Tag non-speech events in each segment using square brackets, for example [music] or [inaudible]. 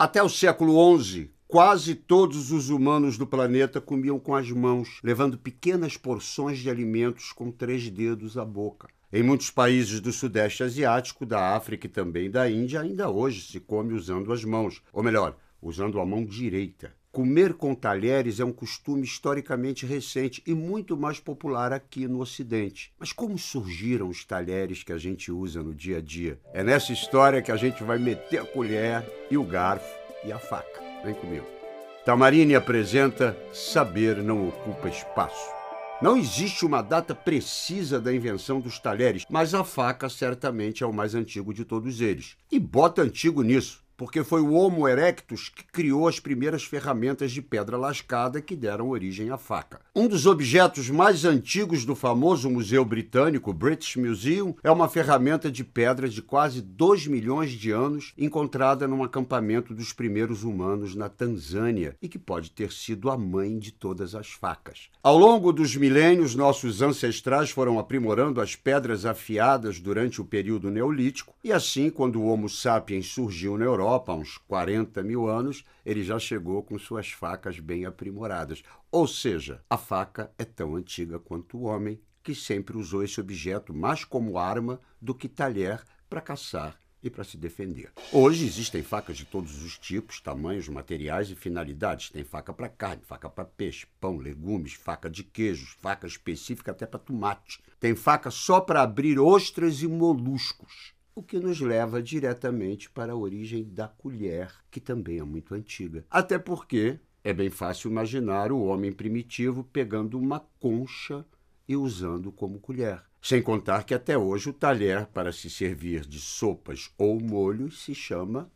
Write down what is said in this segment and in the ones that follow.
Até o século XI, quase todos os humanos do planeta comiam com as mãos, levando pequenas porções de alimentos com três dedos à boca. Em muitos países do Sudeste Asiático, da África e também da Índia, ainda hoje se come usando as mãos, ou melhor, usando a mão direita. Comer com talheres é um costume historicamente recente e muito mais popular aqui no Ocidente. Mas como surgiram os talheres que a gente usa no dia a dia? É nessa história que a gente vai meter a colher e o garfo e a faca. Vem comigo. Tamarine apresenta Saber Não Ocupa Espaço. Não existe uma data precisa da invenção dos talheres, mas a faca certamente é o mais antigo de todos eles. E bota antigo nisso porque foi o Homo erectus que criou as primeiras ferramentas de pedra lascada que deram origem à faca. Um dos objetos mais antigos do famoso Museu Britânico, British Museum, é uma ferramenta de pedra de quase 2 milhões de anos, encontrada num acampamento dos primeiros humanos na Tanzânia e que pode ter sido a mãe de todas as facas. Ao longo dos milênios, nossos ancestrais foram aprimorando as pedras afiadas durante o período neolítico e assim, quando o Homo sapiens surgiu na Europa, Europa, há uns 40 mil anos, ele já chegou com suas facas bem aprimoradas. Ou seja, a faca é tão antiga quanto o homem, que sempre usou esse objeto mais como arma do que talher para caçar e para se defender. Hoje existem facas de todos os tipos, tamanhos, materiais e finalidades. Tem faca para carne, faca para peixe, pão, legumes, faca de queijos, faca específica até para tomate. Tem faca só para abrir ostras e moluscos o que nos leva diretamente para a origem da colher, que também é muito antiga. Até porque é bem fácil imaginar o homem primitivo pegando uma concha e usando como colher. Sem contar que até hoje o talher para se servir de sopas ou molhos se chama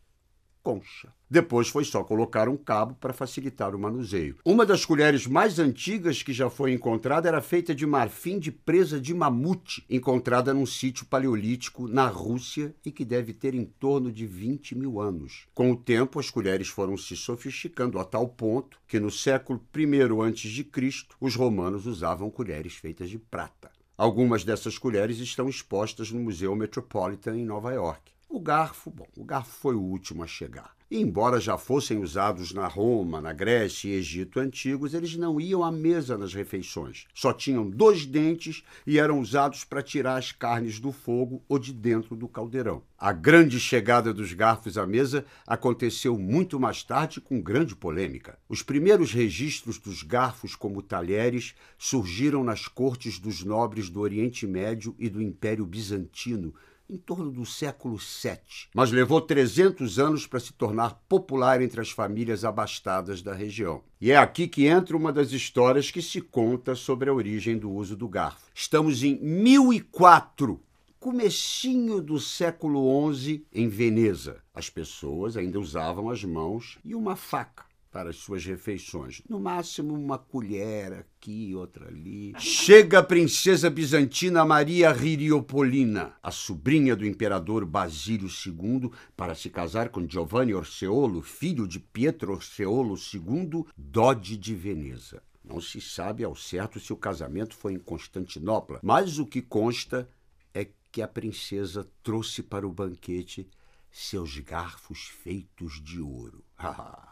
concha. Depois foi só colocar um cabo para facilitar o manuseio. Uma das colheres mais antigas que já foi encontrada era feita de marfim de presa de mamute, encontrada num sítio paleolítico na Rússia e que deve ter em torno de 20 mil anos. Com o tempo, as colheres foram se sofisticando a tal ponto que no século I a.C., os romanos usavam colheres feitas de prata. Algumas dessas colheres estão expostas no Museu Metropolitan em Nova York. O garfo, bom, o garfo foi o último a chegar. E embora já fossem usados na Roma, na Grécia e Egito antigos, eles não iam à mesa nas refeições. Só tinham dois dentes e eram usados para tirar as carnes do fogo ou de dentro do caldeirão. A grande chegada dos garfos à mesa aconteceu muito mais tarde com grande polêmica. Os primeiros registros dos garfos como talheres surgiram nas cortes dos nobres do Oriente Médio e do Império Bizantino, em torno do século VII, mas levou 300 anos para se tornar popular entre as famílias abastadas da região. E é aqui que entra uma das histórias que se conta sobre a origem do uso do garfo. Estamos em 1004, comecinho do século XI, em Veneza. As pessoas ainda usavam as mãos e uma faca para as suas refeições. No máximo, uma colher aqui, outra ali. Chega a princesa bizantina Maria Ririopolina, a sobrinha do imperador Basílio II, para se casar com Giovanni Orseolo, filho de Pietro Orseolo II, Dode de Veneza. Não se sabe ao certo se o casamento foi em Constantinopla, mas o que consta é que a princesa trouxe para o banquete seus garfos feitos de ouro. [laughs]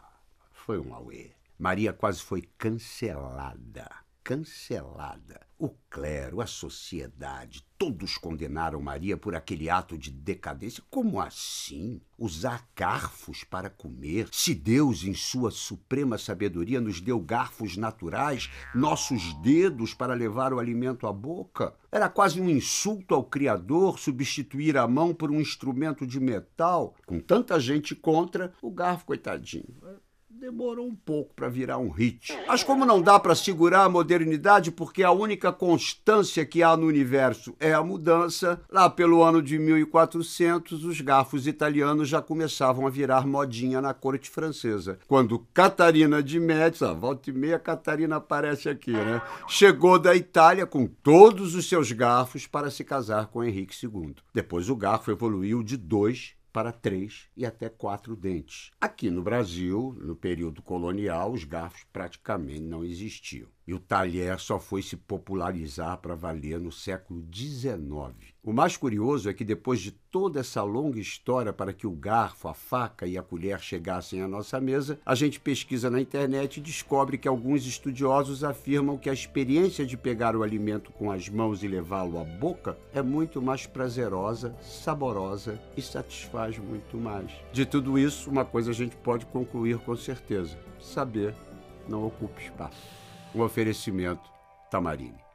Foi um auê. Maria quase foi cancelada. Cancelada. O clero, a sociedade, todos condenaram Maria por aquele ato de decadência. Como assim? Usar garfos para comer? Se Deus, em sua suprema sabedoria, nos deu garfos naturais, nossos dedos para levar o alimento à boca? Era quase um insulto ao Criador substituir a mão por um instrumento de metal. Com tanta gente contra, o garfo, coitadinho demorou um pouco para virar um hit. Mas como não dá para segurar a modernidade porque a única constância que há no universo é a mudança, lá pelo ano de 1400 os garfos italianos já começavam a virar modinha na corte francesa. Quando Catarina de Médici, volta e meia Catarina aparece aqui, né? Chegou da Itália com todos os seus garfos para se casar com Henrique II. Depois o garfo evoluiu de dois para três e até quatro dentes. Aqui no Brasil, no período colonial, os garfos praticamente não existiam. E o talher só foi se popularizar para valer no século XIX. O mais curioso é que depois de toda essa longa história para que o garfo, a faca e a colher chegassem à nossa mesa, a gente pesquisa na internet e descobre que alguns estudiosos afirmam que a experiência de pegar o alimento com as mãos e levá-lo à boca é muito mais prazerosa, saborosa e satisfaz muito mais. De tudo isso, uma coisa a gente pode concluir com certeza: saber não ocupa espaço. Um oferecimento Tamarine.